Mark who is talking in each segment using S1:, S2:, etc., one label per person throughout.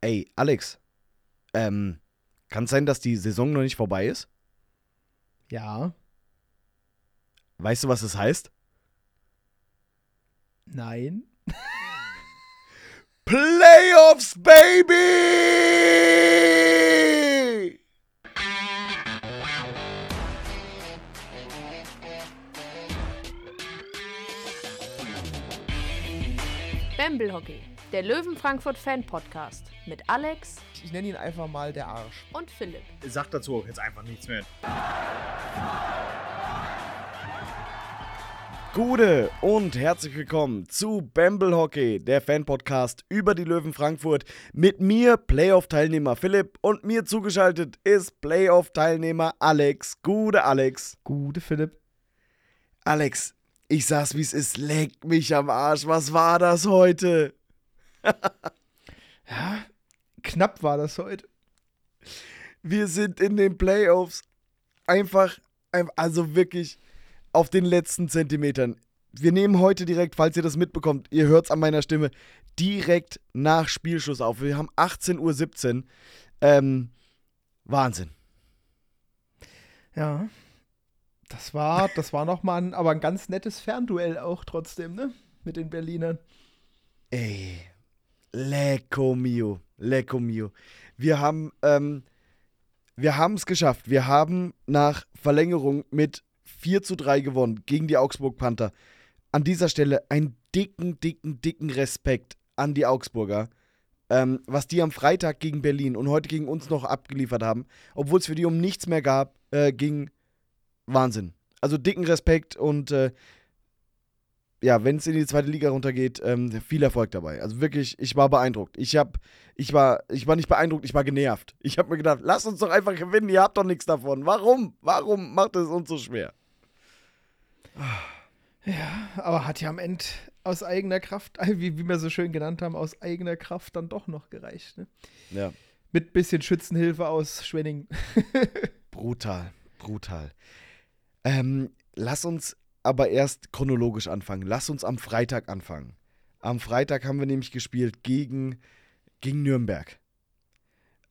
S1: Ey, Alex, ähm, kann es sein, dass die Saison noch nicht vorbei ist?
S2: Ja.
S1: Weißt du, was das heißt?
S2: Nein.
S1: Playoffs, Baby!
S3: Bamble Hockey, der Löwen Frankfurt Fan Podcast mit Alex
S2: Ich nenne ihn einfach mal der Arsch.
S3: und Philipp.
S4: Sag dazu auch jetzt einfach nichts mehr.
S1: Gute und herzlich willkommen zu Bamble Hockey, der Fan-Podcast über die Löwen Frankfurt. Mit mir, Playoff-Teilnehmer Philipp, und mir zugeschaltet ist Playoff-Teilnehmer Alex. Gute Alex.
S2: Gute Philipp.
S1: Alex, ich sag's wie es ist, leck mich am Arsch. Was war das heute?
S2: Ja, knapp war das heute.
S1: Wir sind in den Playoffs einfach, ein- also wirklich auf den letzten Zentimetern. Wir nehmen heute direkt, falls ihr das mitbekommt, ihr hört's an meiner Stimme, direkt nach Spielschluss auf. Wir haben 18.17 Uhr. Ähm, Wahnsinn.
S2: Ja. Das war, das war nochmal ein, aber ein ganz nettes Fernduell auch trotzdem, ne? Mit den Berlinern.
S1: Ey, lecco mio, lecco mio. Wir haben, ähm, wir haben es geschafft. Wir haben nach Verlängerung mit 4 zu 3 gewonnen gegen die Augsburg Panther. An dieser Stelle einen dicken, dicken, dicken Respekt an die Augsburger. Ähm, was die am Freitag gegen Berlin und heute gegen uns noch abgeliefert haben, obwohl es für die um nichts mehr gab, äh, ging Wahnsinn. Also dicken Respekt und äh, ja, wenn es in die zweite Liga runtergeht, ähm, viel Erfolg dabei. Also wirklich, ich war beeindruckt. Ich hab, ich war, ich war nicht beeindruckt, ich war genervt. Ich habe mir gedacht, lasst uns doch einfach gewinnen, ihr habt doch nichts davon. Warum? Warum macht es uns so schwer?
S2: Ja, aber hat ja am Ende aus eigener Kraft, wie, wie wir so schön genannt haben, aus eigener Kraft dann doch noch gereicht, ne?
S1: Ja,
S2: Mit bisschen Schützenhilfe aus Schwenning.
S1: brutal, brutal. Ähm, lass uns aber erst chronologisch anfangen. Lass uns am Freitag anfangen. Am Freitag haben wir nämlich gespielt gegen, gegen Nürnberg.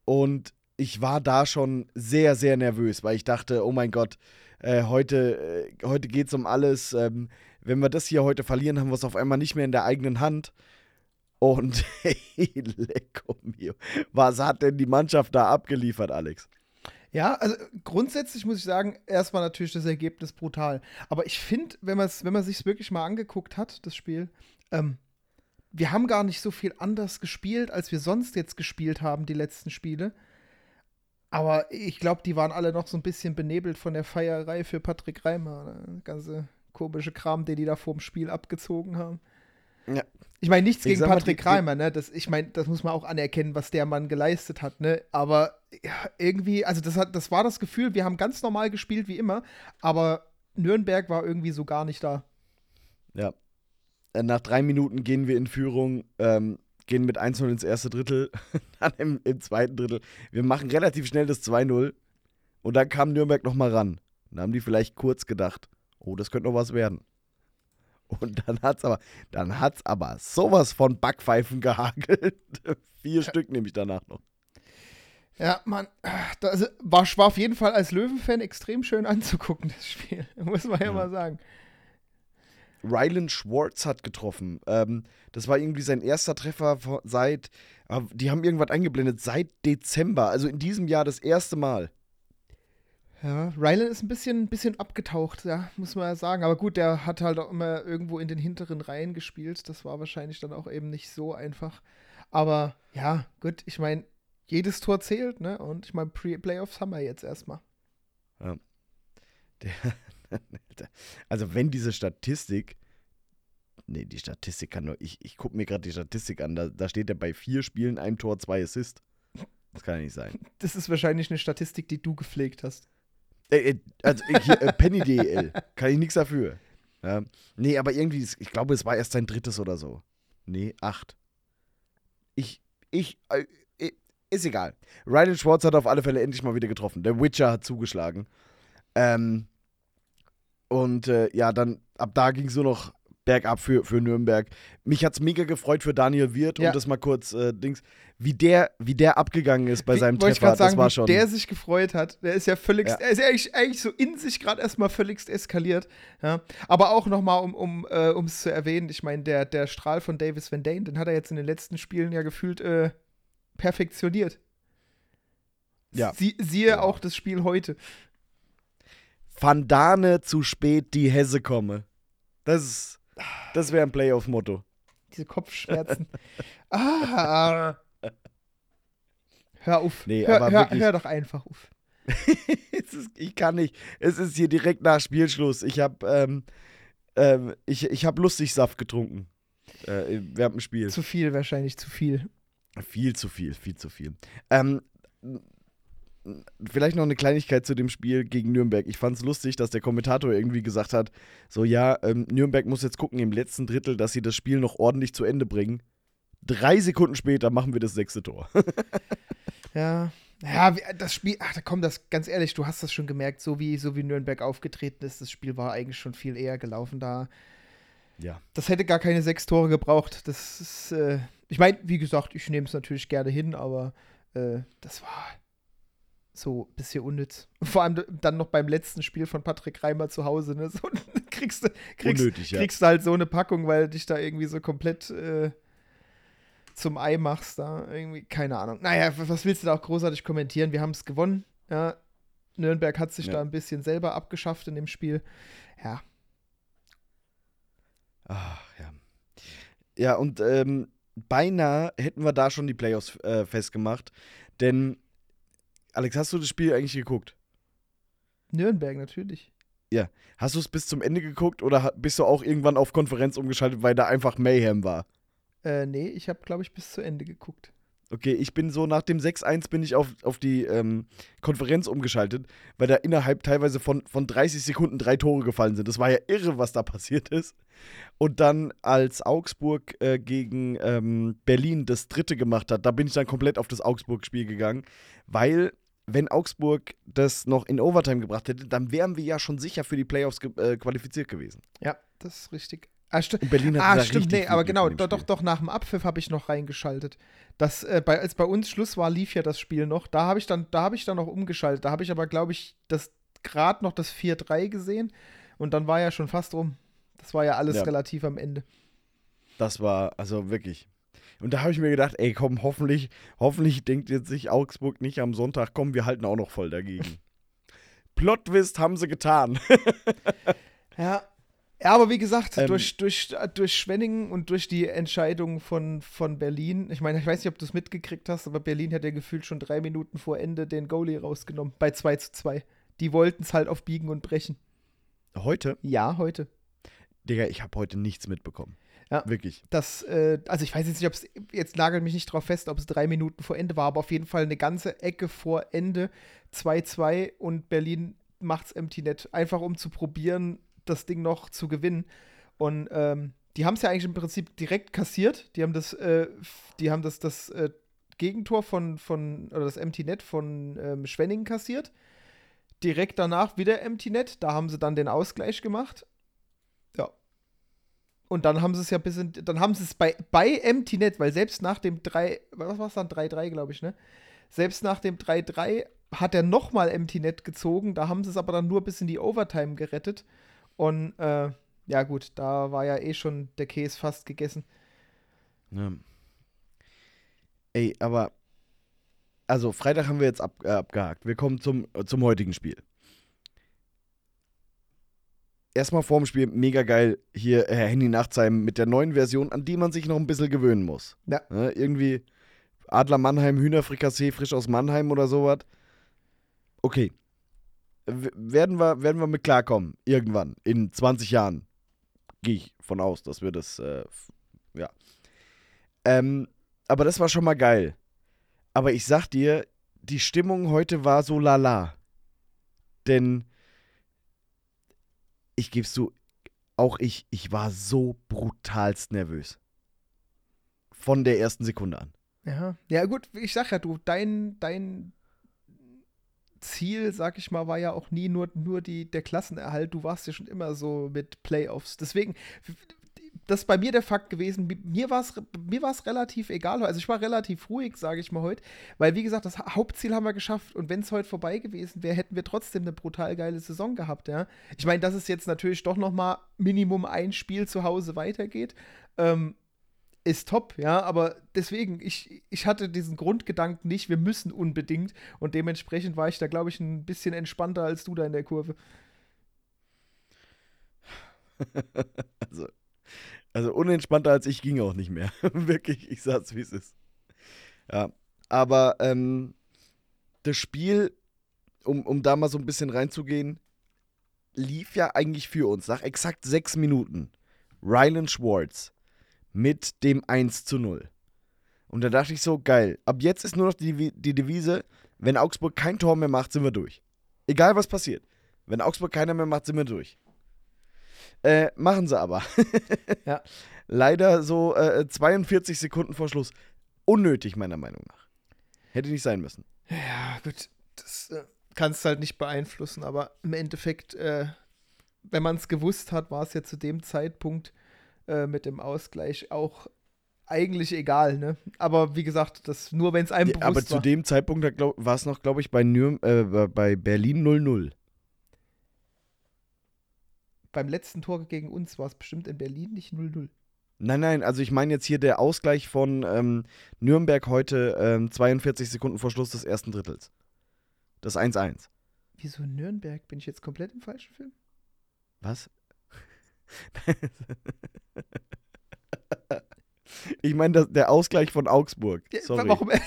S1: Und ich war da schon sehr, sehr nervös, weil ich dachte, oh mein Gott, äh, heute, äh, heute geht es um alles. Ähm, wenn wir das hier heute verlieren, haben wir es auf einmal nicht mehr in der eigenen Hand. Und hey, lecco mio. Was hat denn die Mannschaft da abgeliefert, Alex?
S2: Ja, also grundsätzlich muss ich sagen, erstmal natürlich das Ergebnis brutal. Aber ich finde, wenn, man's- wenn man sich wirklich mal angeguckt hat, das Spiel, ähm, wir haben gar nicht so viel anders gespielt, als wir sonst jetzt gespielt haben, die letzten Spiele. Aber ich glaube, die waren alle noch so ein bisschen benebelt von der Feierei für Patrick Reimer. Ne? Der ganze komische Kram, den die da vor dem Spiel abgezogen haben.
S1: Ja.
S2: Ich meine, nichts
S1: Ich
S2: gegen Patrick Reimer, ne? Das, ich meine, das muss man auch anerkennen, was der Mann geleistet hat, ne? Aber ja, irgendwie, also das, hat, das war das Gefühl, wir haben ganz normal gespielt wie immer, aber Nürnberg war irgendwie so gar nicht da.
S1: Ja. Äh, Nach drei Minuten gehen wir in Führung, ähm, gehen mit 1-0 ins erste Drittel, dann im, im zweiten Drittel. Wir machen relativ schnell das 2-0 und dann kam Nürnberg nochmal ran. Dann haben die vielleicht kurz gedacht, oh, das könnte noch was werden. Und dann hat's aber, dann hat's aber sowas von Backpfeifen gehagelt. Vier Stück nehme ich danach noch.
S2: Ja, man, das war, war auf jeden Fall als Löwenfan extrem schön anzugucken, das Spiel. Muss man ja,
S1: Ja.
S2: mal sagen.
S1: Rylan Schwartz hat getroffen. Ähm, das war irgendwie sein erster Treffer seit, äh, die haben irgendwas eingeblendet, seit Dezember, also in diesem Jahr das erste Mal.
S2: Ja, Rylan ist ein bisschen, bisschen abgetaucht, ja, muss man ja sagen. Aber gut, der hat halt auch immer irgendwo in den hinteren Reihen gespielt. Das war wahrscheinlich dann auch eben nicht so einfach. Aber ja, gut, ich meine, jedes Tor zählt, ne? Und ich meine, Playoffs haben wir jetzt erstmal.
S1: Der, also wenn diese Statistik, nee, die Statistik kann nur, ich, ich gucke mir gerade die Statistik an, da, da steht er bei vier Spielen, ein Tor, zwei Assist. Das kann ja nicht sein.
S2: Das ist wahrscheinlich eine Statistik, die du gepflegt hast.
S1: Äh, äh, also äh, äh, Penny.dl, kann ich nichts dafür. Ja. Nee, aber irgendwie, ich glaube, es war erst sein drittes oder so. Nee, acht. Ich, ich, äh, äh, ist egal. Rylan Schwartz hat auf alle Fälle endlich mal wieder getroffen. Der Witcher hat zugeschlagen. Ähm, und äh, ja, dann ab da ging es nur noch bergab für, für Nürnberg. Mich hat's mega gefreut für Daniel Wirth,
S2: Ja.
S1: um das mal kurz äh, Dings, wie der, wie der abgegangen ist bei
S2: Wie-
S1: seinem Treffer,
S2: sagen,
S1: das war schon.
S2: der sich gefreut hat. Der ist ja völlig,
S1: Ja.
S2: er ist ja eigentlich, eigentlich so in sich gerade erstmal völligst eskaliert. Ja. Aber auch nochmal, um um äh, es zu erwähnen, ich meine, der, der Strahl von Davis Van Dane, den hat er jetzt in den letzten Spielen ja gefühlt äh, perfektioniert.
S1: Ja.
S2: Sie, siehe
S1: Ja.
S2: auch das Spiel heute.
S1: Van Dane zu spät die Hesse komme. Das ist, das wäre ein Playoff-Motto.
S2: Diese Kopfschmerzen. ah. Hör auf.
S1: Nee,
S2: hör,
S1: aber
S2: hör, hör doch einfach auf.
S1: ist, ich kann nicht. Es ist hier direkt nach Spielschluss. Ich habe ähm, ähm, ich, ich hab Lustigsaft getrunken. Äh, während dem Spiel.
S2: Zu viel, wahrscheinlich zu viel.
S1: Viel zu viel, viel zu viel. Ähm, vielleicht noch eine Kleinigkeit zu dem Spiel gegen Nürnberg. Ich fand es lustig, dass der Kommentator irgendwie gesagt hat: So, ja, ähm, Nürnberg muss jetzt gucken im letzten Drittel, dass sie das Spiel noch ordentlich zu Ende bringen. Drei Sekunden später machen wir das sechste Tor.
S2: Ja. Ja, wie- das Spiel, ach, da komm, das ganz ehrlich, du hast das schon gemerkt, so wie, so wie Nürnberg aufgetreten ist, das Spiel war eigentlich schon viel eher gelaufen da.
S1: ja.
S2: Das hätte gar keine sechs Tore gebraucht. Das ist, äh, ich meine, wie gesagt, ich nehme es natürlich gerne hin, aber äh, das war so ein bisschen unnütz. Vor allem dann noch beim letzten Spiel von Patrick Reimer zu Hause, ne? So, kriegst, du, kriegst,
S1: Unnötig, ja.
S2: kriegst du halt so eine Packung, weil du dich da irgendwie so komplett äh, zum Ei machst da. Irgendwie, keine Ahnung. Naja, was willst du da auch großartig kommentieren? Wir haben es gewonnen. Ja. Nürnberg hat sich
S1: Ja.
S2: da ein bisschen selber abgeschafft in dem Spiel. Ja,
S1: Ach, ja. Ja, und ähm, beinahe hätten wir da schon die Playoffs äh, festgemacht. Denn, Alex, hast du das Spiel eigentlich geguckt?
S2: Nürnberg natürlich.
S1: Hast du es bis zum Ende geguckt oder bist du auch irgendwann auf Konferenz umgeschaltet, weil da einfach Mayhem war?
S2: Äh, nee, ich habe, glaube ich, bis zu Ende geguckt.
S1: Okay, ich bin so nach dem 6-1 bin ich auf, auf die ähm, Konferenz umgeschaltet, weil da innerhalb teilweise von, von 30 Sekunden drei Tore gefallen sind. Das war ja irre, was da passiert ist. Und dann, als Augsburg äh, gegen ähm, Berlin das dritte gemacht hat, da bin ich dann komplett auf das Augsburg-Spiel gegangen, weil, wenn Augsburg das noch in Overtime gebracht hätte, dann wären wir ja schon sicher für die Playoffs ge äh, qualifiziert gewesen.
S2: Ja, das ist richtig. Ah, sti
S1: Und Berlin hat
S2: ah stimmt,
S1: richtig
S2: nee, aber genau, doch, doch, doch, nach dem Abpfiff habe ich noch reingeschaltet. Das, äh, bei, als bei uns Schluss war, lief ja das Spiel noch. Da habe ich dann, da habe ich dann noch umgeschaltet. Da habe ich aber, glaube ich, das gerade noch das 4-3 gesehen und dann war ja schon fast rum. Das war ja alles
S1: Ja.
S2: relativ am Ende.
S1: Das war, also wirklich. Und da habe ich mir gedacht, ey, komm, hoffentlich, hoffentlich denkt jetzt sich Augsburg nicht am Sonntag, komm, wir halten auch noch voll dagegen. Plot-Twist haben sie getan.
S2: Ja. Ja, aber wie gesagt,
S1: Ähm,
S2: durch, durch, durch Schwenningen und durch die Entscheidung von, von Berlin, ich meine, ich weiß nicht, ob du es mitgekriegt hast, aber Berlin hat ja gefühlt schon drei Minuten vor Ende den Goalie rausgenommen, bei 2 zu 2. Die wollten es halt auf Biegen und Brechen.
S1: Heute?
S2: Ja, heute.
S1: Digga, ich habe heute nichts mitbekommen.
S2: Ja.
S1: Wirklich.
S2: Das, äh, also ich weiß jetzt nicht, ob es, jetzt nagelt mich nicht drauf fest, ob es drei Minuten vor Ende war, aber auf jeden Fall eine ganze Ecke vor Ende 2-2 und Berlin macht's empty net. Einfach um zu probieren, das Ding noch zu gewinnen. Und ähm, die haben es ja eigentlich im Prinzip direkt kassiert. Die haben das, äh, die haben das, das äh, Gegentor von, von, oder das Empty Net von ähm, Schwenningen kassiert. Direkt danach wieder Empty Net. Da haben sie dann den Ausgleich gemacht. Und dann haben sie es ja bis in, dann haben sie es bei, bei Net, weil selbst nach dem 3, was war es dann? 3-3, glaube ich, ne? Selbst nach dem 3-3 hat er nochmal Empty Net gezogen. Da haben sie es aber dann nur bis in die Overtime gerettet. Und äh, ja, gut, da war ja eh schon der Käse fast gegessen.
S1: Ja. Ey, aber. Also, Freitag haben wir jetzt ab, äh, abgehakt. Wir kommen zum, zum heutigen Spiel. Erstmal vorm Spiel mega geil hier Herr Henny Nachtsheim mit der neuen Version, an die man sich noch ein bisschen gewöhnen muss.
S2: Ja.
S1: Ne, irgendwie Adler Mannheim, Hühnerfrikassee frisch aus Mannheim oder sowas. Okay. W werden, wir, werden wir mit klarkommen. Irgendwann. In 20 Jahren. Gehe ich von aus, dass wir das. Äh, ja. Ähm, aber das war schon mal geil. Aber ich sag dir, die Stimmung heute war so lala. Denn ich geb's zu, auch ich, ich war so brutalst nervös. Von der ersten Sekunde an.
S2: Ja. Ja, gut, ich sag ja, du, dein, dein Ziel, sag ich mal, war ja auch nie nur, nur die, der Klassenerhalt. Du warst ja schon immer so mit Playoffs. Deswegen, das ist bei mir der Fakt gewesen. Mi- Mir war es mir relativ egal. Also ich war relativ ruhig, sage ich mal heute. Weil, wie gesagt, das Ha- Hauptziel haben wir geschafft. Und wenn es heute vorbei gewesen wäre, hätten wir trotzdem eine brutal geile Saison gehabt, ja. Ich meine, dass es jetzt natürlich doch noch mal Minimum ein Spiel zu Hause weitergeht, ähm, ist top, ja. Aber deswegen, ich, ich hatte diesen Grundgedanken nicht, wir müssen unbedingt. Und dementsprechend war ich da, glaube ich, ein bisschen entspannter als du da in der Kurve.
S1: Also, also unentspannter als ich ging auch nicht mehr. Wirklich, ich sag's wie es ist. Ja, aber ähm, das Spiel, um, um da mal so ein bisschen reinzugehen, lief ja eigentlich für uns. Nach exakt sechs Minuten. Rylan Schwartz mit dem 1 zu 0. Und da dachte ich so, geil. Ab jetzt ist nur noch die, die Devise, wenn Augsburg kein Tor mehr macht, sind wir durch. Egal was passiert. Wenn Augsburg keiner mehr macht, sind wir durch. Äh, machen sie aber.
S2: Ja.
S1: Leider so äh, 42 Sekunden vor Schluss. Unnötig, meiner Meinung nach. Hätte nicht sein müssen.
S2: Ja, gut, das äh, kannst du halt nicht beeinflussen, aber im Endeffekt, äh, wenn man es gewusst hat, war es ja zu dem Zeitpunkt äh, mit dem Ausgleich auch eigentlich egal, ne? Aber wie gesagt, das nur wenn es einem
S1: Ja,
S2: bewusst
S1: aber zu
S2: war.
S1: dem Zeitpunkt da glaub- war es noch, glaube ich, bei, Nürn äh, bei Berlin 0-0.
S2: Beim letzten Tor gegen uns war es bestimmt in Berlin nicht 0-0.
S1: Nein, nein, also ich meine jetzt hier der Ausgleich von ähm, Nürnberg heute ähm, 42 Sekunden vor Schluss des ersten Drittels. Das 1-1.
S2: Wieso Nürnberg? Bin ich jetzt komplett im falschen Film?
S1: Was? ich meine der Ausgleich von Augsburg.
S2: Ja,
S1: Sorry.
S2: Warum?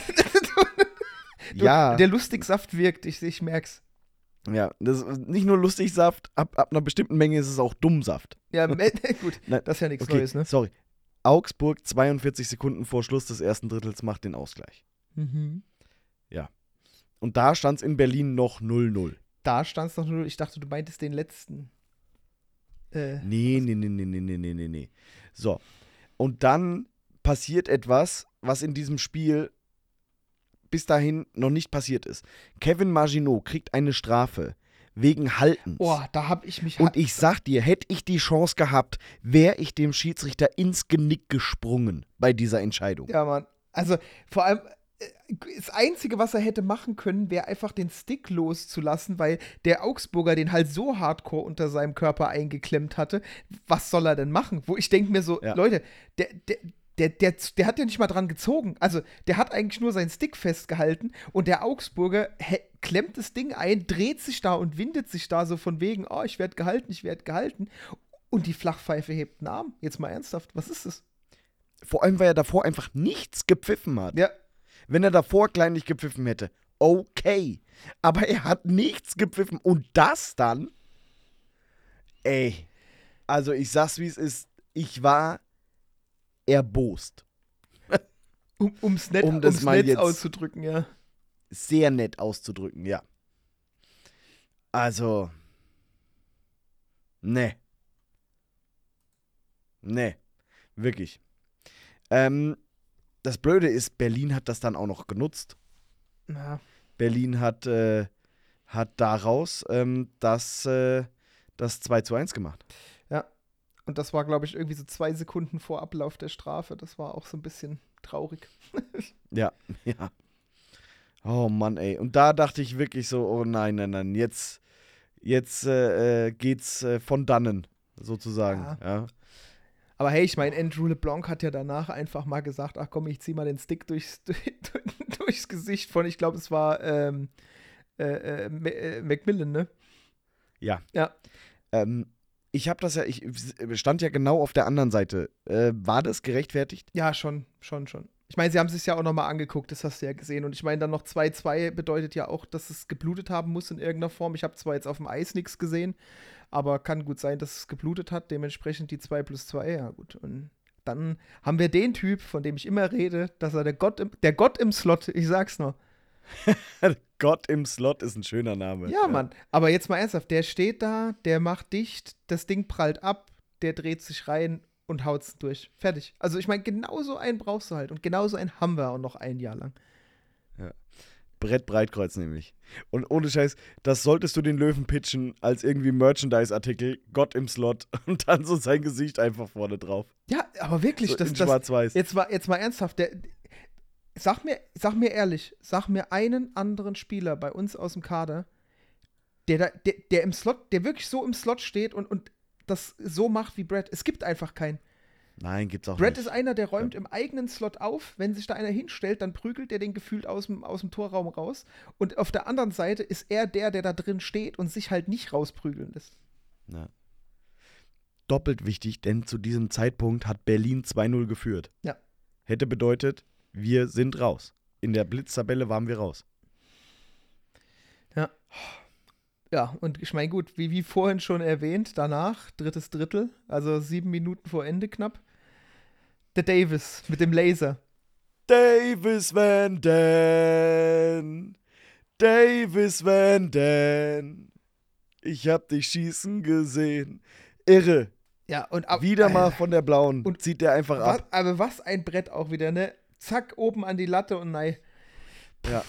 S2: Du,
S1: Ja,
S2: Der Lustigsaft wirkt, ich, ich merk's.
S1: Ja, das ist nicht nur lustig Saft, ab, ab einer bestimmten Menge ist es auch Dummsaft.
S2: Ja, gut,
S1: Nein,
S2: das ist ja nichts
S1: Okay,
S2: Neues, ne?
S1: sorry. Augsburg 42 Sekunden vor Schluss des ersten Drittels macht den Ausgleich.
S2: Mhm.
S1: Und da stand es in Berlin noch 0-0.
S2: Da stand es noch 0 Ich dachte, du meintest den letzten. Äh,
S1: Nee, nee, nee, nee, nee, nee, nee, nee, nee. So. Und dann passiert etwas, was in diesem Spiel bis dahin noch nicht passiert ist. Kevin Maginot kriegt eine Strafe wegen Haltens.
S2: oh, da hab ich mich.
S1: Und ich sag dir, hätte ich die Chance gehabt, wäre ich dem Schiedsrichter ins Genick gesprungen bei dieser Entscheidung.
S2: Ja, Mann. Also vor allem, äh, das Einzige, was er hätte machen können, wäre einfach den Stick loszulassen, weil der Augsburger den halt so hardcore unter seinem Körper eingeklemmt hatte. Was soll er denn machen? Wo ich denke mir so,
S1: Ja.
S2: Leute, der, der, der, der, der hat ja nicht mal dran gezogen. Also, der hat eigentlich nur seinen Stick festgehalten und der Augsburger klemmt das Ding ein, dreht sich da und windet sich da so von wegen, oh, ich werde gehalten, ich werde gehalten. Und die Flachpfeife hebt einen Arm. Jetzt mal ernsthaft, was ist das?
S1: Vor allem, weil er davor einfach nichts gepfiffen hat.
S2: Ja,
S1: Wenn er davor kleinlich gepfiffen hätte, okay. Aber er hat nichts gepfiffen. Und das dann? Ey. Also ich sag's wie es ist. Ich war erbost.
S2: Um, um's nett,
S1: Um das
S2: um's
S1: mal
S2: nett
S1: jetzt-
S2: auszudrücken, ja.
S1: Sehr nett auszudrücken, ja. Also. Ne. Ne. Wirklich. Ähm, das Blöde ist, Berlin hat das dann auch noch genutzt.
S2: ja.
S1: Berlin hat, äh, hat daraus ähm, das, äh, das 2 zu 1 gemacht.
S2: Und das war, glaube ich, irgendwie so zwei Sekunden vor Ablauf der Strafe. Das war auch so ein bisschen traurig.
S1: Ja, ja. Oh Mann, ey. Und da dachte ich wirklich so, oh nein, nein, nein, jetzt, jetzt äh, äh, geht's äh, von dannen, sozusagen.
S2: Ja.
S1: Ja.
S2: Aber hey, ich meine, Andrew LeBlanc hat ja danach einfach mal gesagt, ach komm, ich zieh mal den Stick durchs, durchs Gesicht von, ich glaube, es war ähm, äh, äh, äh, Macmillan, ne?
S1: Ja.
S2: Ja.
S1: Ähm, ich habe das ja, ich stand ja genau auf der anderen Seite. Äh, war das gerechtfertigt?
S2: Ja, schon, schon, schon. Ich meine, sie haben es sich ja auch nochmal angeguckt, das hast du ja gesehen. Und ich meine, dann noch 2-2 bedeutet ja auch, dass es geblutet haben muss in irgendeiner Form. Ich habe zwar jetzt auf dem Eis nichts gesehen, aber kann gut sein, dass es geblutet hat. Dementsprechend die 2 plus 2, ja gut. Und dann haben wir den Typ, von dem ich immer rede, dass er der Gott im, der Gott im Slot, ich sag's noch.
S1: Gott im Slot ist ein schöner Name.
S2: Ja, Mann. Aber jetzt mal ernsthaft, der steht da, der macht dicht, das Ding prallt ab, der dreht sich rein und haut's durch. Fertig. Also ich meine, genauso einen brauchst du halt. Und genauso einen haben wir auch noch ein Jahr lang.
S1: Brett Breitkreuz nämlich. Und ohne Scheiß, das solltest du den Löwen pitchen als irgendwie Merchandise-Artikel, Gott im Slot und dann so sein Gesicht einfach vorne drauf.
S2: Ja, aber wirklich,
S1: So
S2: das,
S1: in
S2: das,
S1: schwarz-weiß.
S2: jetzt, mal, jetzt mal ernsthaft, der, sag, mir, sag mir ehrlich, sag mir einen anderen Spieler bei uns aus dem Kader, der, da, der, der im Slot, der wirklich so im Slot steht und, und das so macht wie Brad. Es gibt einfach keinen.
S1: Nein, gibt's auch
S2: Brad
S1: nicht.
S2: ist einer, der räumt im eigenen Slot auf. Wenn sich da einer hinstellt, dann prügelt er den gefühlt aus dem, aus dem Torraum raus. Und auf der anderen Seite ist er der, der da drin steht und sich halt nicht rausprügeln lässt.
S1: Ja. Doppelt wichtig, denn zu diesem Zeitpunkt hat Berlin 2-0 geführt.
S2: Ja.
S1: Hätte bedeutet, wir sind raus. In der Blitztabelle waren wir raus.
S2: Ja, und ich meine, gut, wie, wie vorhin schon erwähnt, danach, drittes Drittel, also sieben Minuten vor Ende knapp, der Davis mit dem Laser.
S1: Davis Van Dan. Davis Van Dan. Ich hab dich schießen gesehen. Irre.
S2: Ja, und ab,
S1: Wieder mal von der blauen.
S2: Und
S1: zieht der einfach
S2: was,
S1: ab.
S2: aber was ein Brett auch wieder, ne? Zack, oben an die Latte und nein.
S1: Ja.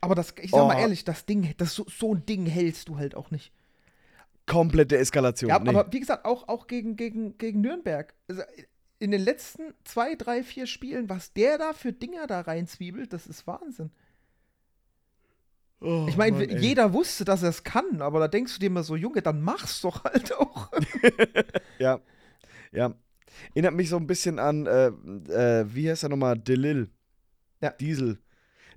S2: Aber das, ich sag mal
S1: Oh.
S2: ehrlich, das Ding, das so, so ein Ding hältst du halt auch nicht.
S1: Komplette Eskalation.
S2: Ja,
S1: nee.
S2: aber wie gesagt, auch, auch gegen, gegen, gegen Nürnberg. Also in den letzten zwei, drei, vier Spielen, was der da für Dinger da reinzwiebelt, das ist Wahnsinn.
S1: Oh,
S2: Ich meine, jeder wusste, dass er es kann, aber da denkst du dir immer so, Junge, dann mach's doch halt auch.
S1: Ja. Ja. Erinnert mich so ein bisschen an, äh, äh, wie heißt er nochmal? Delil.
S2: Ja.
S1: Diesel.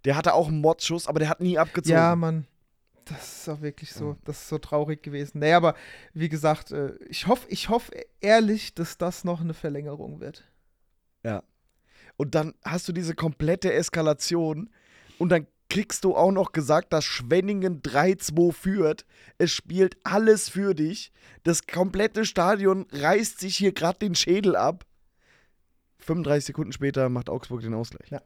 S1: Der hatte auch einen Mordschuss, aber der hat nie abgezogen.
S2: ja, Mann. Das ist auch wirklich so, das ist so traurig gewesen. Nee, aber wie gesagt, äh, ich hoffe, ich hoffe ehrlich, dass das noch eine Verlängerung wird.
S1: Und dann hast du diese komplette Eskalation und dann kriegst du auch noch gesagt, dass Schwenningen 3-2 führt. Es spielt alles für dich. Das komplette Stadion reißt sich hier gerade den Schädel ab. 35 Sekunden später macht Augsburg den Ausgleich.
S2: Ja.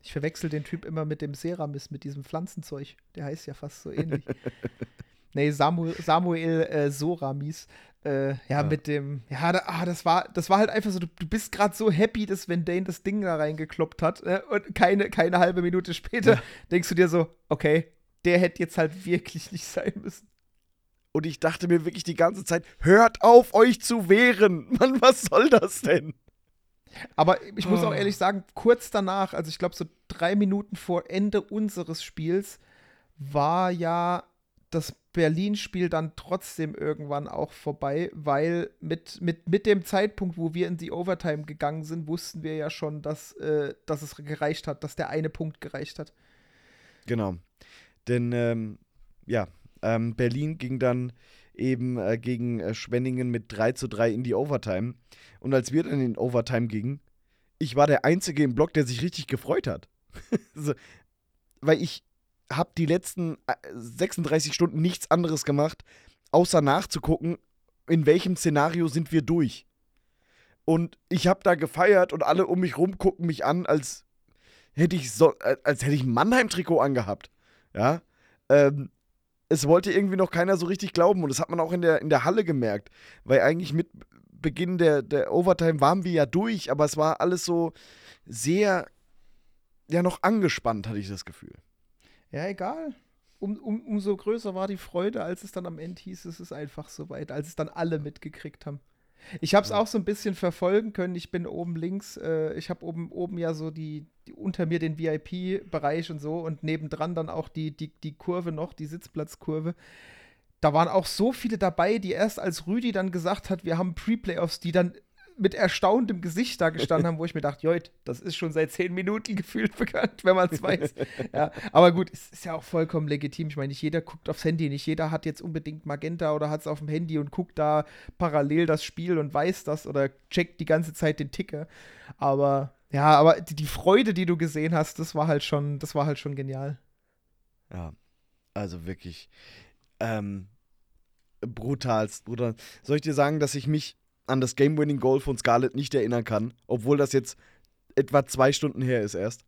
S2: Ich verwechsel den Typ immer mit dem Seramis, mit diesem Pflanzenzeug. Der heißt ja fast so ähnlich. nee, Samuel, Samuel äh, Soramis. Äh, ja,
S1: Ja.
S2: mit dem, ja, da, ah, das war, das war halt einfach so, du, du bist gerade so happy, dass Van Dane das Ding da reingekloppt hat äh, und keine, keine halbe Minute später
S1: Ja.
S2: denkst du dir so, okay, der hätte jetzt halt wirklich nicht sein müssen.
S1: Und ich dachte mir wirklich die ganze Zeit, hört auf, euch zu wehren. Mann, was soll das denn?
S2: Aber ich muss auch
S1: Oh.
S2: ehrlich sagen, kurz danach, also ich glaube so drei Minuten vor Ende unseres Spiels, war ja das Berlin-Spiel dann trotzdem irgendwann auch vorbei, weil mit, mit, mit dem Zeitpunkt, wo wir in die Overtime gegangen sind, wussten wir ja schon, dass, äh, dass es gereicht hat, dass der eine Punkt gereicht hat.
S1: Genau. Denn, ähm, ja, ähm, Berlin ging dann eben äh, gegen äh, Schwenningen mit 3 zu 3 in die Overtime. Und als wir dann in Overtime gingen, ich war der Einzige im Block, der sich richtig gefreut hat. so, weil ich habe die letzten äh, 36 Stunden nichts anderes gemacht, außer nachzugucken, in welchem Szenario sind wir durch. Und ich habe da gefeiert und alle um mich rum gucken mich an, als hätte ich so, äh, als hätte ich ein Mannheim-Trikot angehabt. Ja. Ähm, es wollte irgendwie noch keiner so richtig glauben und das hat man auch in der, in der Halle gemerkt, weil eigentlich mit Beginn der, der Overtime waren wir ja durch, aber es war alles so sehr, ja, noch angespannt, hatte ich das Gefühl.
S2: Ja, egal. Um, um, umso größer war die Freude, als es dann am Ende hieß, es ist einfach soweit, als es dann alle mitgekriegt haben. Ich habe es auch so ein bisschen verfolgen können. Ich bin oben links. Äh, ich habe oben, oben ja so die, die unter mir den VIP-Bereich und so und nebendran dann auch die, die, die Kurve noch, die Sitzplatzkurve. Da waren auch so viele dabei, die erst als Rüdi dann gesagt hat, wir haben Pre-Playoffs, die dann mit erstauntem Gesicht da gestanden haben, wo ich mir dachte, Joit, das ist schon seit zehn Minuten gefühlt bekannt, wenn man es weiß. ja, aber gut, es ist ja auch vollkommen legitim. Ich meine, nicht jeder guckt aufs Handy, nicht jeder hat jetzt unbedingt Magenta oder hat es auf dem Handy und guckt da parallel das Spiel und weiß das oder checkt die ganze Zeit den Ticker. Aber ja, aber die, die Freude, die du gesehen hast, das war halt schon, das war halt schon genial.
S1: Ja, also wirklich ähm, brutalst, brutal. Soll ich dir sagen, dass ich mich an das Game-Winning-Goal von Scarlett nicht erinnern kann, obwohl das jetzt etwa zwei Stunden her ist erst?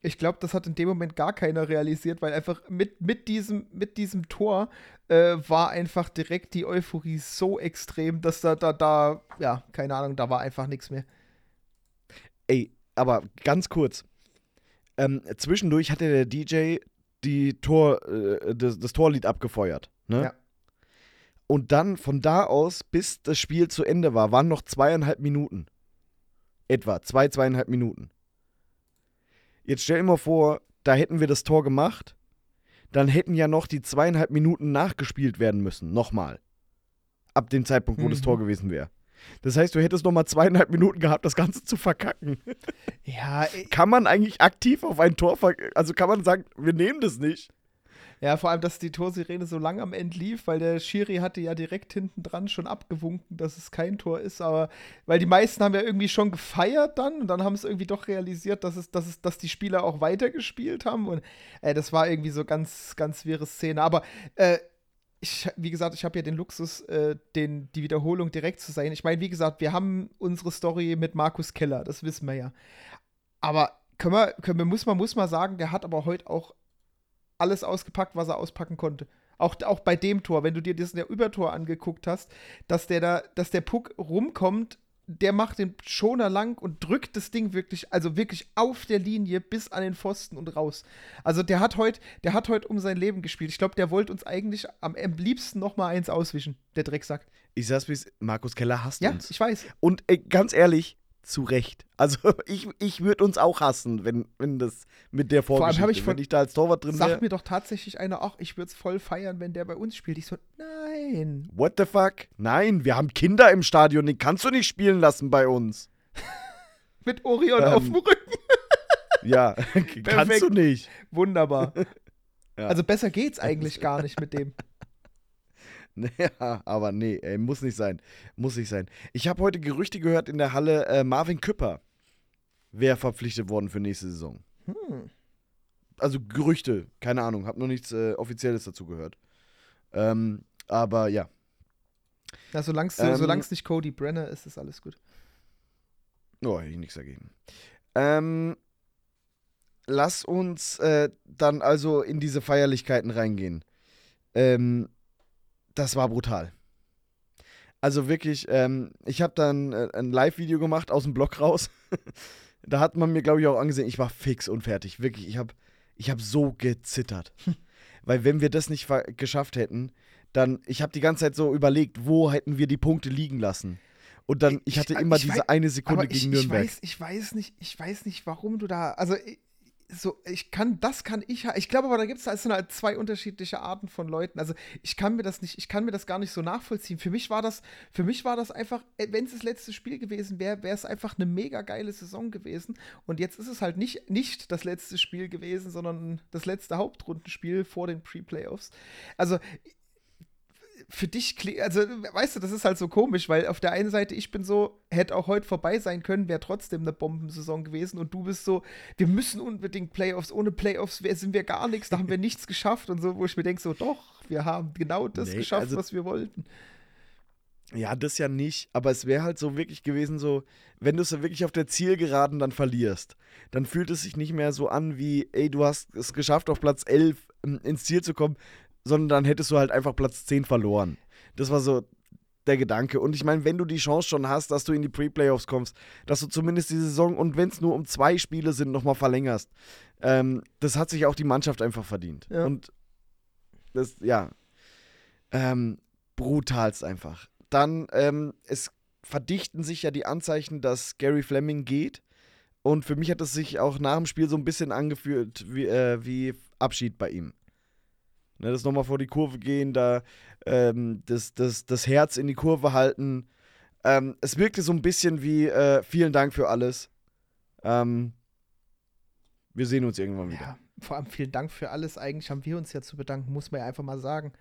S2: Ich glaube, das hat in dem Moment gar keiner realisiert, weil einfach mit, mit, diesem, mit diesem Tor äh, war einfach direkt die Euphorie so extrem, dass da, da, da, ja, keine Ahnung, da war einfach nichts mehr.
S1: Ey, aber ganz kurz. Ähm, zwischendurch hatte der DJ die Tor, äh, das, das Torlied abgefeuert. Ne?
S2: Ja.
S1: Und dann von da aus, bis das Spiel zu Ende war, waren noch zweieinhalb Minuten. Etwa zwei, zweieinhalb Minuten. Jetzt stell dir mal vor, da hätten wir das Tor gemacht, dann hätten ja noch die zweieinhalb Minuten nachgespielt werden müssen. Nochmal. Ab dem Zeitpunkt, wo das
S2: Mhm.
S1: Tor gewesen wäre. Das heißt, du hättest nochmal zweieinhalb Minuten gehabt, das Ganze zu verkacken.
S2: Ja,
S1: Kann man eigentlich aktiv auf ein Tor Also kann man sagen, wir nehmen das nicht?
S2: Ja, vor allem, dass die Torsirene so lang am Ende lief, weil der Schiri hatte ja direkt hinten dran schon abgewunken, dass es kein Tor ist, aber weil die meisten haben ja irgendwie schon gefeiert dann und dann haben es irgendwie doch realisiert, dass es, dass es, dass die Spieler auch weitergespielt haben und äh, das war irgendwie so ganz, ganz wirre Szene. Aber äh, ich, wie gesagt, ich habe ja den Luxus, äh, den, die Wiederholung direkt zu sein. Ich meine, wie gesagt, wir haben unsere Story mit Markus Keller, das wissen wir ja. Aber können wir, können wir, muss man, muss man sagen, der hat aber heute auch alles ausgepackt, was er auspacken konnte. Auch, auch bei dem Tor, wenn du dir das der Übertor angeguckt hast, dass der da, dass der Puck rumkommt, der macht den Schoner lang und drückt das Ding wirklich, also wirklich auf der Linie bis an den Pfosten und raus. Also der hat heute, der hat heute um sein Leben gespielt. Ich glaube, der wollte uns eigentlich am, am liebsten noch mal eins auswischen, der Drecksack.
S1: Ich sag's wie es Markus Keller hasst
S2: Ja,
S1: uns.
S2: ich weiß.
S1: Und äh, ganz ehrlich, zu Recht. Also ich, ich würde uns auch hassen, wenn, wenn das mit der
S2: allem
S1: Vorgeschichte,
S2: hab ich von-
S1: wenn ich da als Torwart drin
S2: Sagt
S1: wäre.
S2: mir doch tatsächlich einer, ach, ich würde es voll feiern, wenn der bei uns spielt. Ich so, nein.
S1: What the fuck? Nein, wir haben Kinder im Stadion, die kannst du nicht spielen lassen bei uns.
S2: Mit Orion
S1: Ähm,
S2: auf dem Rücken.
S1: Ja, kannst du nicht.
S2: Wunderbar.
S1: Ja.
S2: Also besser geht's eigentlich gar nicht mit dem.
S1: Ja, aber nee, ey, muss nicht sein. Muss nicht sein. Ich habe heute Gerüchte gehört in der Halle, äh, Marvin Küpper wäre verpflichtet worden für nächste Saison.
S2: Hm.
S1: Also Gerüchte, keine Ahnung, habe noch nichts äh, Offizielles dazu gehört. Ähm, aber ja.
S2: Na, solange es
S1: Ähm,
S2: nicht Cody Brenner ist, ist alles gut.
S1: Oh, hätte ich nichts dagegen. Ähm, lass uns äh, dann also in diese Feierlichkeiten reingehen. Ähm, das war brutal. Also wirklich, ähm, ich habe dann äh, ein Live-Video gemacht aus dem Blog raus. da hat man mir, glaube ich, auch angesehen, ich war fix und fertig. Wirklich, ich habe ich hab so gezittert. Weil wenn wir das nicht geschafft hätten, dann, ich habe die ganze Zeit so überlegt, wo hätten wir die Punkte liegen lassen. Und dann, ich
S2: Ich-
S1: hatte
S2: ich
S1: immer
S2: weiß-
S1: diese eine Sekunde
S2: ich,
S1: gegen
S2: ich,
S1: Nürnberg.
S2: weiß, ich weiß nicht, ich weiß nicht, warum du da. Also ich- so, ich kann, das kann ich. Ich glaube aber, da gibt es also halt zwei unterschiedliche Arten von Leuten. Also ich kann mir das nicht, ich kann mir das gar nicht so nachvollziehen. Für mich war das, für mich war das einfach, wenn es das letzte Spiel gewesen wäre, wäre es einfach eine mega geile Saison gewesen. Und jetzt ist es halt nicht, nicht das letzte Spiel gewesen, sondern das letzte Hauptrundenspiel vor den Pre-Playoffs. Also für dich, kli- also weißt du, das ist halt so komisch, weil auf der einen Seite ich bin so, hätte auch heute vorbei sein können, wäre trotzdem eine Bombensaison gewesen und du bist so, wir müssen unbedingt Playoffs, ohne Playoffs sind wir gar nichts, da haben wir nichts geschafft und so, wo ich mir denke, so doch, wir haben genau das
S1: Nee,
S2: geschafft,
S1: also-
S2: was wir wollten.
S1: Ja, das ja nicht, aber es wäre halt so wirklich gewesen, so, wenn du es ja wirklich auf der Zielgeraden dann verlierst, dann fühlt es sich nicht mehr so an wie, ey, du hast es geschafft, auf Platz 11 ähm, ins Ziel zu kommen, sondern dann hättest du halt einfach Platz 10 verloren. Das war so der Gedanke. Und ich meine, wenn du die Chance schon hast, dass du in die Pre-Playoffs kommst, dass du zumindest die Saison und wenn es nur um zwei Spiele sind, nochmal verlängerst, ähm, das hat sich auch die Mannschaft einfach verdient.
S2: Ja.
S1: Und das, ja, ähm, brutalst einfach. Dann, ähm, es verdichten sich ja die Anzeichen, dass Gary Fleming geht. Und für mich hat es sich auch nach dem Spiel so ein bisschen angefühlt wie, äh, wie Abschied bei ihm. Ne, das nochmal vor die Kurve gehen, da ähm, das, das, das Herz in die Kurve halten. Ähm, es wirkte so ein bisschen wie äh, vielen Dank für alles. Ähm, wir sehen uns irgendwann wieder.
S2: Ja, vor allem vielen Dank für alles. Eigentlich haben wir uns ja zu bedanken, muss man ja einfach mal sagen.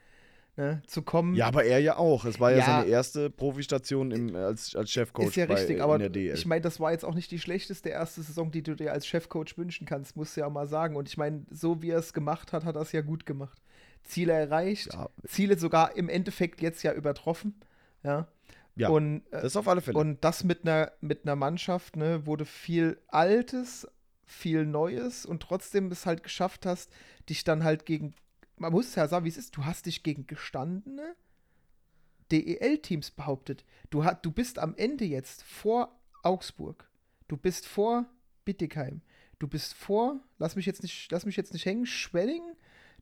S2: Ne? Zu kommen.
S1: Ja, aber er ja auch. Es war ja,
S2: Ja.
S1: seine erste Profistation im, als, als Chefcoach
S2: Ist ja
S1: bei,
S2: richtig, aber ich meine, das war jetzt auch nicht die schlechteste erste Saison, die du dir als Chefcoach wünschen kannst, musst du ja mal sagen. Und ich meine, so wie er es gemacht hat, hat er es ja gut gemacht. Ziele erreicht,
S1: Ja.
S2: Ziele sogar im Endeffekt jetzt ja übertroffen. Ja.
S1: Ja,
S2: Und, äh,
S1: das auf alle Fälle.
S2: und das mit einer, mit einer Mannschaft, ne, wo du viel Altes, viel Neues und trotzdem es halt geschafft hast, dich dann halt gegen, man muss ja sagen, wie es ist, du hast dich gegen gestandene DEL-Teams behauptet. Du, hat, du bist am Ende jetzt vor Augsburg. Du bist vor Bittigheim. Du bist vor, lass mich jetzt nicht, lass mich jetzt nicht hängen, Schwenning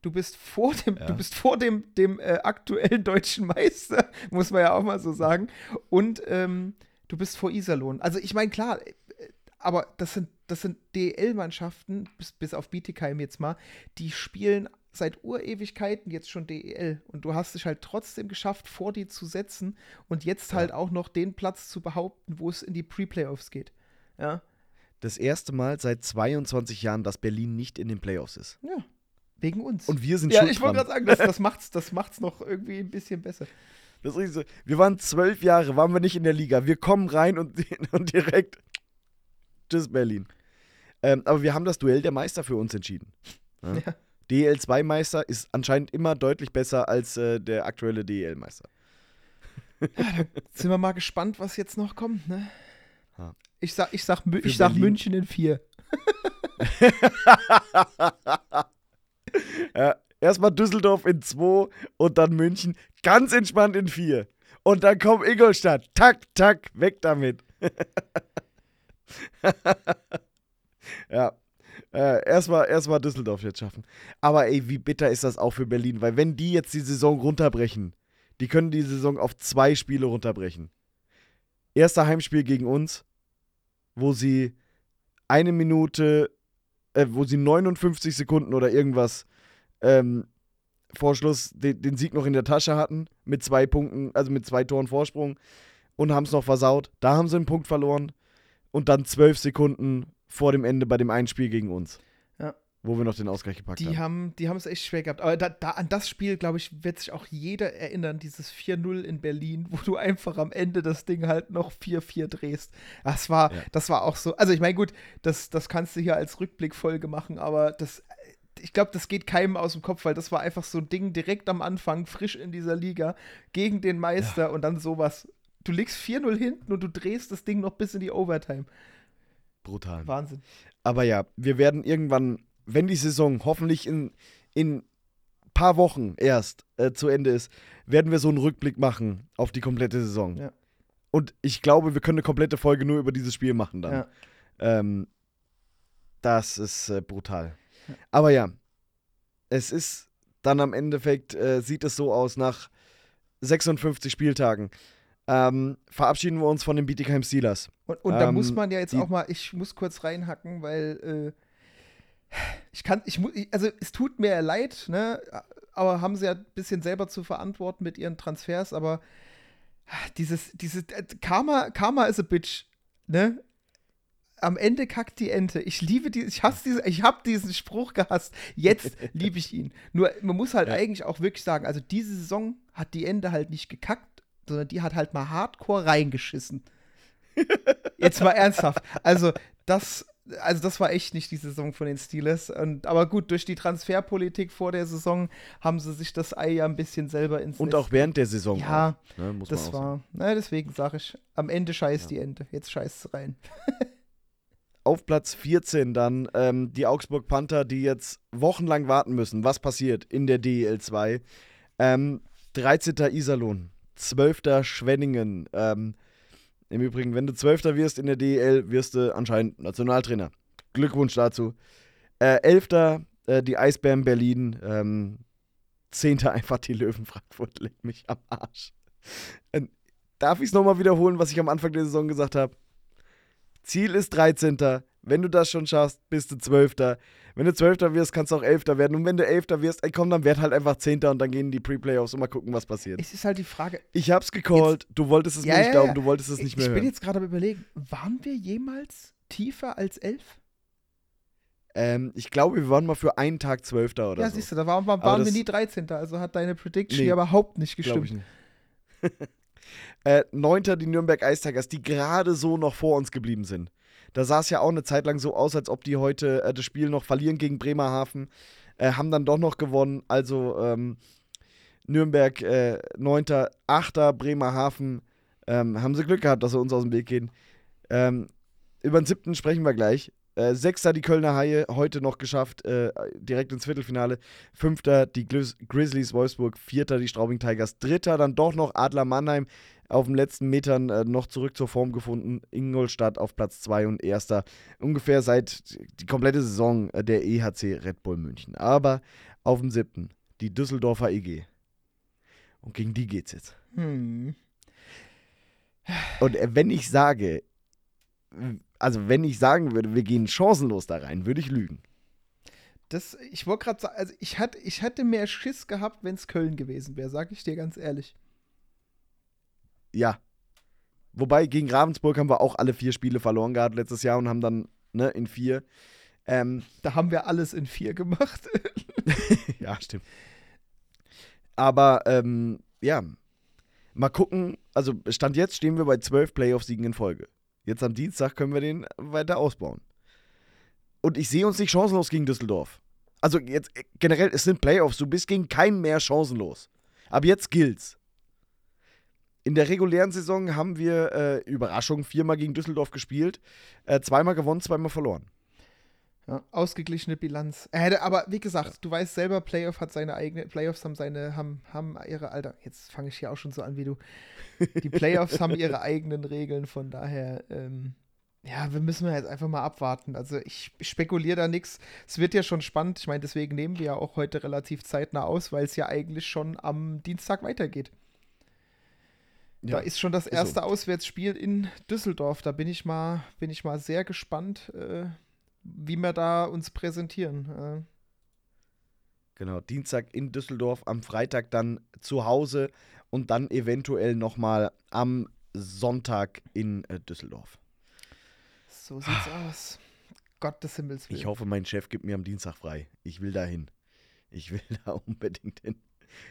S2: du bist vor dem,
S1: Ja.
S2: du bist vor dem, dem äh, aktuellen deutschen Meister, muss man ja auch mal so sagen. Und ähm, du bist vor Iserlohn. Also ich meine, klar, äh, aber das sind, das sind DEL-Mannschaften, bis, bis auf Bietigheim jetzt mal, die spielen seit Urewigkeiten jetzt schon DEL. Und du hast dich halt trotzdem geschafft, vor die zu setzen und jetzt halt auch noch den Platz zu behaupten, wo es in die Pre-Playoffs geht. Ja.
S1: Das erste Mal seit 22 Jahren, dass Berlin nicht in den Playoffs ist.
S2: Ja. Wegen uns.
S1: Und wir sind
S2: ja,
S1: schuld
S2: ich wollte gerade sagen, das, das, macht's, das macht's noch irgendwie ein bisschen besser.
S1: Das ist so. Wir waren zwölf Jahre, waren wir nicht in der Liga. Wir kommen rein und, und direkt. Tschüss, Berlin. Ähm, aber wir haben das Duell der Meister für uns entschieden. Ja?
S2: Ja.
S1: DL2-Meister ist anscheinend immer deutlich besser als äh, der aktuelle DL-Meister.
S2: Sind wir mal gespannt, was jetzt noch kommt, ne?
S1: Ja.
S2: Ich sag, ich sag, ich sag. München in vier.
S1: Ja, erstmal Düsseldorf in 2 und dann München ganz entspannt in 4. Und dann kommt Ingolstadt. Tak, tak, weg damit. ja. Äh, erstmal erstmal Düsseldorf jetzt schaffen. Aber ey, wie bitter ist das auch für Berlin? Weil wenn die jetzt die Saison runterbrechen, die können die Saison auf zwei Spiele runterbrechen. Erster Heimspiel gegen uns, wo sie eine Minute, äh, wo sie 59 Sekunden oder irgendwas ähm, vor Schluss den, den Sieg noch in der Tasche hatten, mit zwei Punkten, also mit zwei Toren Vorsprung und haben es noch versaut. Da haben sie einen Punkt verloren und dann zwölf Sekunden vor dem Ende bei dem einen Spiel gegen uns.
S2: Ja.
S1: Wo wir noch den Ausgleich gepackt
S2: Die
S1: haben.
S2: haben die haben es echt schwer gehabt. Aber da, da, an das Spiel, glaube ich, wird sich auch jeder erinnern, dieses 4-0 in Berlin, wo du einfach am Ende das Ding halt noch 4-4 drehst. Das war,
S1: Ja.
S2: das war auch so. Also ich meine, gut, das, das kannst du hier als Rückblickfolge machen, aber das. Ich glaube, das geht keinem aus dem Kopf, weil das war einfach so ein Ding direkt am Anfang, frisch in dieser Liga, gegen den Meister und dann sowas. Du liegst 4-0 hinten und du drehst das Ding noch bis in die Overtime.
S1: Brutal.
S2: Wahnsinn.
S1: Aber ja, wir werden irgendwann, wenn die Saison hoffentlich in, in paar Wochen erst äh, zu Ende ist, werden wir so einen Rückblick machen auf die komplette Saison.
S2: Ja.
S1: Und ich glaube, wir können eine komplette Folge nur über dieses Spiel machen dann.
S2: Ja.
S1: Ähm, das ist äh, brutal. Aber ja, es ist dann am Endeffekt, äh, sieht es so aus, nach 56 Spieltagen ähm, verabschieden wir uns von den Bietigheim Steelers.
S2: Und, und da
S1: Ähm,
S2: muss man ja jetzt auch mal, ich muss kurz reinhacken, weil äh, ich kann, ich muss, also es tut mir leid, ne, aber haben sie ja ein bisschen selber zu verantworten mit ihren Transfers, aber dieses, dieses äh, Karma, Karma is a bitch, ne? Am Ende kackt die Ente. Ich liebe die, ich hasse diese, ich habe diesen Spruch gehasst. Jetzt liebe ich ihn. Nur man muss halt
S1: Ja.
S2: eigentlich auch wirklich sagen, also diese Saison hat die Ende halt nicht gekackt, sondern die hat halt mal hardcore reingeschissen. Jetzt mal ernsthaft. Also, das, also das war echt nicht die Saison von den Steelers. Und, aber gut, durch die Transferpolitik vor der Saison haben sie sich das Ei ja ein bisschen selber ins
S1: Und
S2: Nest
S1: auch während der Saison.
S2: Ja,
S1: auch, ne, muss
S2: Das
S1: man auch sagen.
S2: war, na, deswegen sage ich, am Ende scheißt die Ente. Jetzt scheißt sie rein.
S1: Auf Platz 14 dann ähm, die Augsburg Panther, die jetzt wochenlang warten müssen. Was passiert in der DEL 2? Ähm, 13. Iserlohn, 12. Schwenningen. Ähm, Im Übrigen, wenn du 12. wirst in der DEL, wirst du anscheinend Nationaltrainer. Glückwunsch dazu. Äh, 11. Äh, die Eisbären Berlin. Ähm, 10. einfach die Löwen Frankfurt. Leck mich am Arsch. Ähm, darf ich es nochmal wiederholen, was ich am Anfang der Saison gesagt habe? Ziel ist 13. Wenn du das schon schaffst, bist du 12. Wenn du 12. wirst, kannst du auch 11. werden. Und wenn du 11. wirst, ey komm, dann werd halt einfach 10. und dann gehen die Pre-Playoffs und mal gucken, was passiert.
S2: Es ist halt die Frage.
S1: Ich hab's gecallt, du wolltest es
S2: Ja,
S1: mir nicht
S2: ja,
S1: glauben,
S2: ja.
S1: du wolltest es nicht mehr
S2: ich bin
S1: hören.
S2: jetzt gerade am überlegen, waren wir jemals tiefer als elf?
S1: Ähm, ich glaube, wir waren mal für einen Tag 12. oder
S2: ja,
S1: so.
S2: siehst du, da waren, waren, wir nie 13. Also hat deine Prediction
S1: Nee,
S2: hier überhaupt nicht gestimmt.
S1: äh, Neunter die Nürnberg Ice Tigers, die gerade so noch vor uns geblieben sind. Da sah es ja auch eine Zeit lang so aus, als ob die heute äh, das Spiel noch verlieren gegen Bremerhaven. Äh, haben dann doch noch gewonnen. Also ähm, Nürnberg äh, Neunter, Achter Bremerhaven. Ähm, haben sie Glück gehabt, dass sie uns aus dem Weg gehen. Ähm, über den siebten sprechen wir gleich. Äh, Sechster die Kölner Haie, heute noch geschafft, äh, direkt ins Viertelfinale. Fünfter die Grizz Grizzlies Wolfsburg, vierter die Straubing Tigers, dritter dann doch noch Adler Mannheim. auf den letzten Metern äh, noch zurück zur Form gefunden. Ingolstadt auf Platz 2 und erster. Ungefähr seit die komplette Saison äh, der EHC Red Bull München. Aber auf dem siebten die Düsseldorfer EG. Und gegen die geht's jetzt.
S2: Hm.
S1: Und äh, wenn ich sage, also wenn ich sagen würde, wir gehen chancenlos da rein, würde ich lügen.
S2: Das, ich wollte gerade sagen, also ich, hatte, ich hätte mehr Schiss gehabt, wenn es Köln gewesen wäre, sag ich dir ganz ehrlich.
S1: Ja. Wobei, gegen Ravensburg haben wir auch alle vier Spiele verloren gehabt letztes Jahr und haben dann, ne, in vier. Ähm,
S2: Da haben wir alles in vier gemacht.
S1: ja, stimmt. Aber, ähm, ja. Mal gucken. Also, Stand jetzt stehen wir bei zwölf Playoff-Siegen in Folge. Jetzt am Dienstag können wir den weiter ausbauen. Und ich sehe uns nicht chancenlos gegen Düsseldorf. Also, jetzt äh, generell, es sind Playoffs. Du bist gegen keinen mehr chancenlos. Aber jetzt gilt's. In der regulären Saison haben wir, äh, Überraschung, viermal gegen Düsseldorf gespielt. Äh, zweimal gewonnen, zweimal verloren.
S2: Ja, ausgeglichene Bilanz. Hätte, aber wie gesagt, du weißt selber, Playoff hat seine eigene, Playoffs haben seine, haben, haben ihre, Alter, jetzt fange ich hier auch schon so an wie du. Die Playoffs haben ihre eigenen Regeln, von daher, ähm, ja, wir müssen jetzt einfach mal abwarten. Also ich spekuliere da nichts. Es wird ja schon spannend. Ich meine, deswegen nehmen wir ja auch heute relativ zeitnah aus, weil es ja eigentlich schon am Dienstag weitergeht. Da ist schon das
S1: so.
S2: erste Auswärtsspiel in Düsseldorf. Da bin ich mal, bin ich mal sehr gespannt, äh, wie wir da uns präsentieren. Äh,
S1: Genau, Dienstag in Düsseldorf, am Freitag dann zu Hause und dann eventuell nochmal am Sonntag in äh, Düsseldorf.
S2: so sieht's aus. Gott des Himmels Willen.
S1: Ich hoffe, mein Chef gibt mir am Dienstag frei. Ich will da hin. Ich will da unbedingt hin.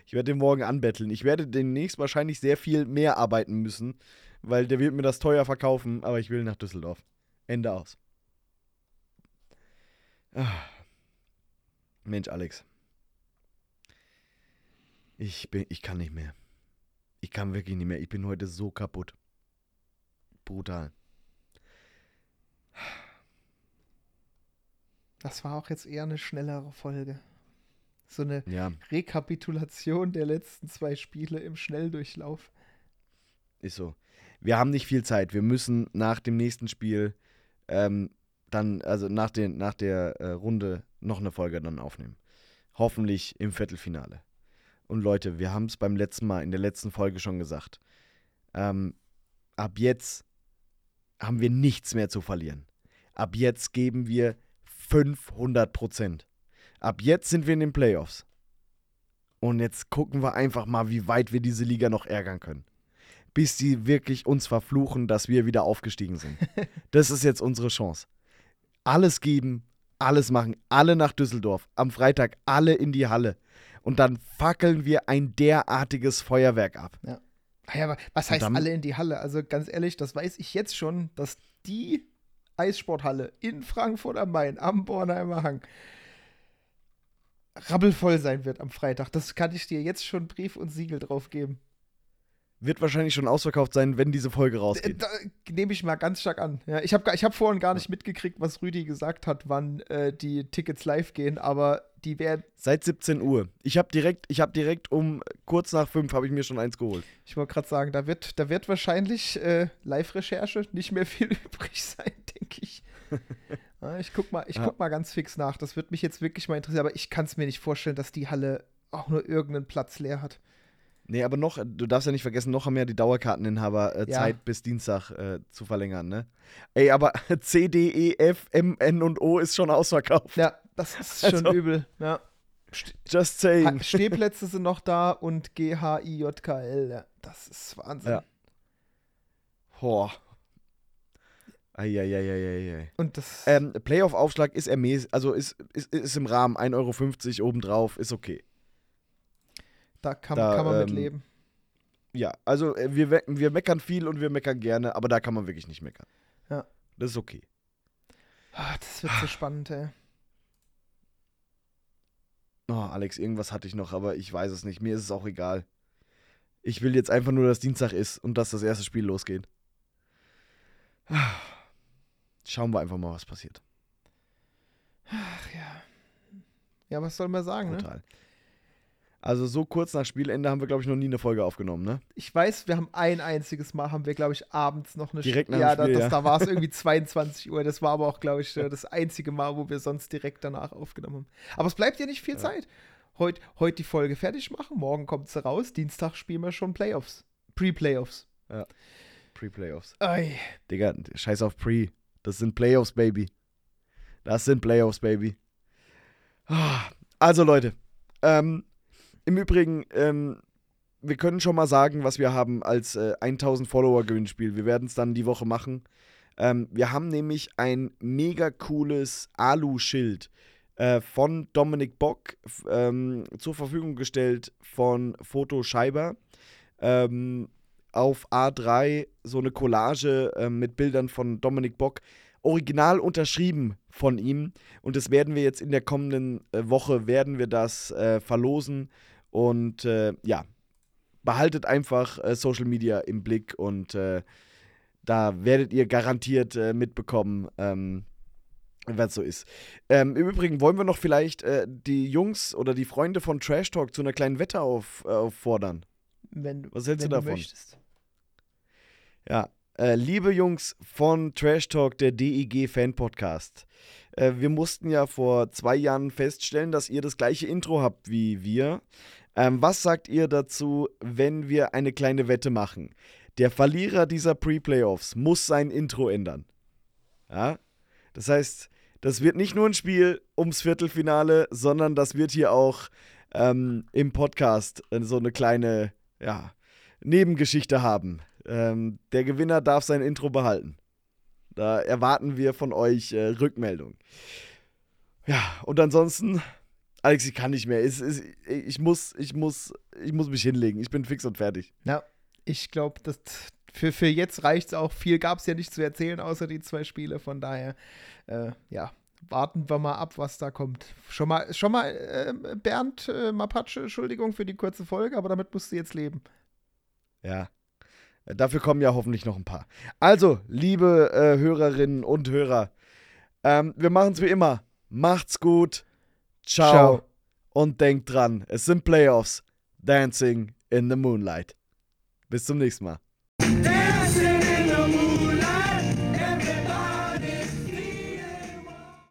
S1: Ich werde den morgen anbetteln. Ich werde demnächst wahrscheinlich sehr viel mehr arbeiten müssen, weil der wird mir das teuer verkaufen, aber ich will nach Düsseldorf. Ende aus. Ah. Mensch, Alex. Ich bin, ich kann nicht mehr. Ich kann wirklich nicht mehr. Ich bin heute so kaputt. Brutal.
S2: Das war auch jetzt eher eine schnellere Folge. So eine
S1: Ja,
S2: Rekapitulation der letzten zwei Spiele im Schnelldurchlauf.
S1: ist so. Wir haben nicht viel Zeit. Wir müssen nach dem nächsten Spiel ähm, dann, also nach, den, nach der äh, Runde noch eine Folge dann aufnehmen. Hoffentlich im Viertelfinale. Und Leute, wir haben es beim letzten Mal, in der letzten Folge schon gesagt. Ähm, ab jetzt haben wir nichts mehr zu verlieren. Ab jetzt geben wir 500 Prozent. Ab jetzt sind wir in den Playoffs. Und jetzt gucken wir einfach mal, wie weit wir diese Liga noch ärgern können. Bis die wirklich uns verfluchen, dass wir wieder aufgestiegen sind. Das ist jetzt unsere Chance. Alles geben, alles machen, alle nach Düsseldorf. Am Freitag alle in die Halle. Und dann fackeln wir ein derartiges Feuerwerk ab.
S2: Ja, aber was heißt alle in die Halle? Also ganz ehrlich, das weiß ich jetzt schon, dass die Eissporthalle in Frankfurt am Main am Bornheimer Hang rabbelvoll sein wird am Freitag. Das kann ich dir jetzt schon Brief und Siegel drauf geben.
S1: Wird wahrscheinlich schon ausverkauft sein, wenn diese Folge rausgeht.
S2: Da nehme ich mal ganz stark an. Ja, ich habe ich hab vorhin gar nicht mitgekriegt, was Rüdi gesagt hat, wann äh, die Tickets live gehen, aber die werden,
S1: Seit 17 Uhr. Ich habe direkt, ich habe direkt um kurz nach 5 habe ich mir schon eins geholt.
S2: ich wollte gerade sagen, da wird, da wird wahrscheinlich äh, Live-Recherche nicht mehr viel übrig sein, denke ich. ja, ich guck mal, ich
S1: Ja.
S2: guck mal ganz fix nach. Das wird mich jetzt wirklich mal interessieren, aber ich kann es mir nicht vorstellen, dass die Halle auch nur irgendeinen Platz leer hat.
S1: Nee, aber noch, du darfst ja nicht vergessen, noch haben ja die Dauerkarteninhaber äh,
S2: Ja.
S1: Zeit bis Dienstag äh, zu verlängern, ne? Ey, aber C, D, E, F, M, N und O ist schon ausverkauft.
S2: Ja, das ist schon
S1: Also-
S2: übel. Ja.
S1: Just saying.
S2: Stehplätze sind noch da und G, H, I, J, K, L. Ja, das ist Wahnsinn.
S1: Ja. Boah. Eieieiei.
S2: Und das.
S1: Ähm, Playoff-Aufschlag ist ermäß, also ist, ist, ist im Rahmen 1,50 Euro obendrauf, ist okay.
S2: Da kann,
S1: Da,
S2: kann man mit
S1: ähm,
S2: leben.
S1: Ja, also äh, wir, wir meckern viel und wir meckern gerne, aber da kann man wirklich nicht meckern.
S2: Ja.
S1: Das ist okay.
S2: Ah, das wird so spannend, ey.
S1: Oh, Alex, irgendwas hatte ich noch, aber ich weiß es nicht. Mir ist es auch egal. Ich will jetzt einfach nur, dass Dienstag ist und dass das erste Spiel losgeht. Schauen wir einfach mal, was passiert.
S2: Ach ja. Ja, was soll man sagen, ne?
S1: Also so kurz nach Spielende haben wir, glaube ich, noch nie eine Folge aufgenommen, ne?
S2: Ich weiß, wir haben ein einziges Mal, haben wir, glaube ich, abends noch eine
S1: Direkt nach dem
S2: Ja, da,
S1: Spiel,
S2: das,
S1: ja.
S2: da war es irgendwie 22 Uhr. Das war aber auch, glaube ich, äh, das einzige Mal, wo wir sonst direkt danach aufgenommen haben. Aber es bleibt ja nicht viel Zeit. Heute heut die Folge fertig machen, morgen kommt sie raus, Dienstag spielen wir schon Playoffs. Pre-Playoffs.
S1: Pre-Playoffs.
S2: Ei.
S1: Digga, scheiß auf Pre. Das sind Playoffs, Baby. Das sind Playoffs, Baby. Ah, Also, Leute, ähm, im Übrigen, ähm, wir können schon mal sagen, was wir haben als äh, 1000 Follower-Gewinnspiel. Wir werden es dann die Woche machen. Ähm, wir haben nämlich ein mega cooles Alu-Schild äh, von Dominik Bock ähm, zur Verfügung gestellt von Foto Scheiber. Ähm, auf A3 so eine Collage äh, mit Bildern von Dominik Bock, original unterschrieben von ihm. Und das werden wir jetzt in der kommenden äh, Woche, werden wir das äh, verlosen. Und äh, ja, behaltet einfach äh, Social Media im Blick und äh, da werdet ihr garantiert äh, mitbekommen, ähm, was so ist. Ähm, Im Übrigen wollen wir noch vielleicht äh, die Jungs oder die Freunde von Trash Talk zu einer kleinen Wette auf, äh, auffordern.
S2: Wenn, du-
S1: Was hältst
S2: wenn
S1: du davon?
S2: möchtest.
S1: Ja, liebe Jungs von Trash Talk, der DIG Fan Podcast. Wir mussten ja vor zwei Jahren feststellen, dass ihr das gleiche Intro habt wie wir. Ähm, was sagt ihr dazu, wenn wir eine kleine Wette machen? Der Verlierer dieser Pre-Playoffs muss sein Intro ändern. Ja? Das heißt, das wird nicht nur ein Spiel ums Viertelfinale, sondern das wird hier auch ähm, im Podcast äh, so eine kleine ja, Nebengeschichte haben. Ähm, der Gewinner darf sein Intro behalten. Da erwarten wir von euch äh, Rückmeldung. Ja, und ansonsten, Alex, ich kann nicht mehr. Es, es, ich, muss, ich, muss, ich muss mich hinlegen. Ich bin fix und fertig.
S2: Ja, ich glaube, das für, für jetzt reicht es auch. Viel gab es ja nicht zu erzählen, außer die zwei Spiele. Von daher, äh, ja, warten wir mal ab, was da kommt. Schon mal, schon mal äh, Bernd äh, Mapace, Entschuldigung für die kurze Folge, aber damit musst du jetzt leben.
S1: Ja. Dafür kommen ja hoffentlich noch ein paar. Also, liebe äh, Hörerinnen und Hörer, ähm, wir machen es wie immer. Macht's gut. Ciao.
S2: Ciao.
S1: Und denkt dran, es sind Playoffs. Dancing in the Moonlight. Bis zum nächsten Mal.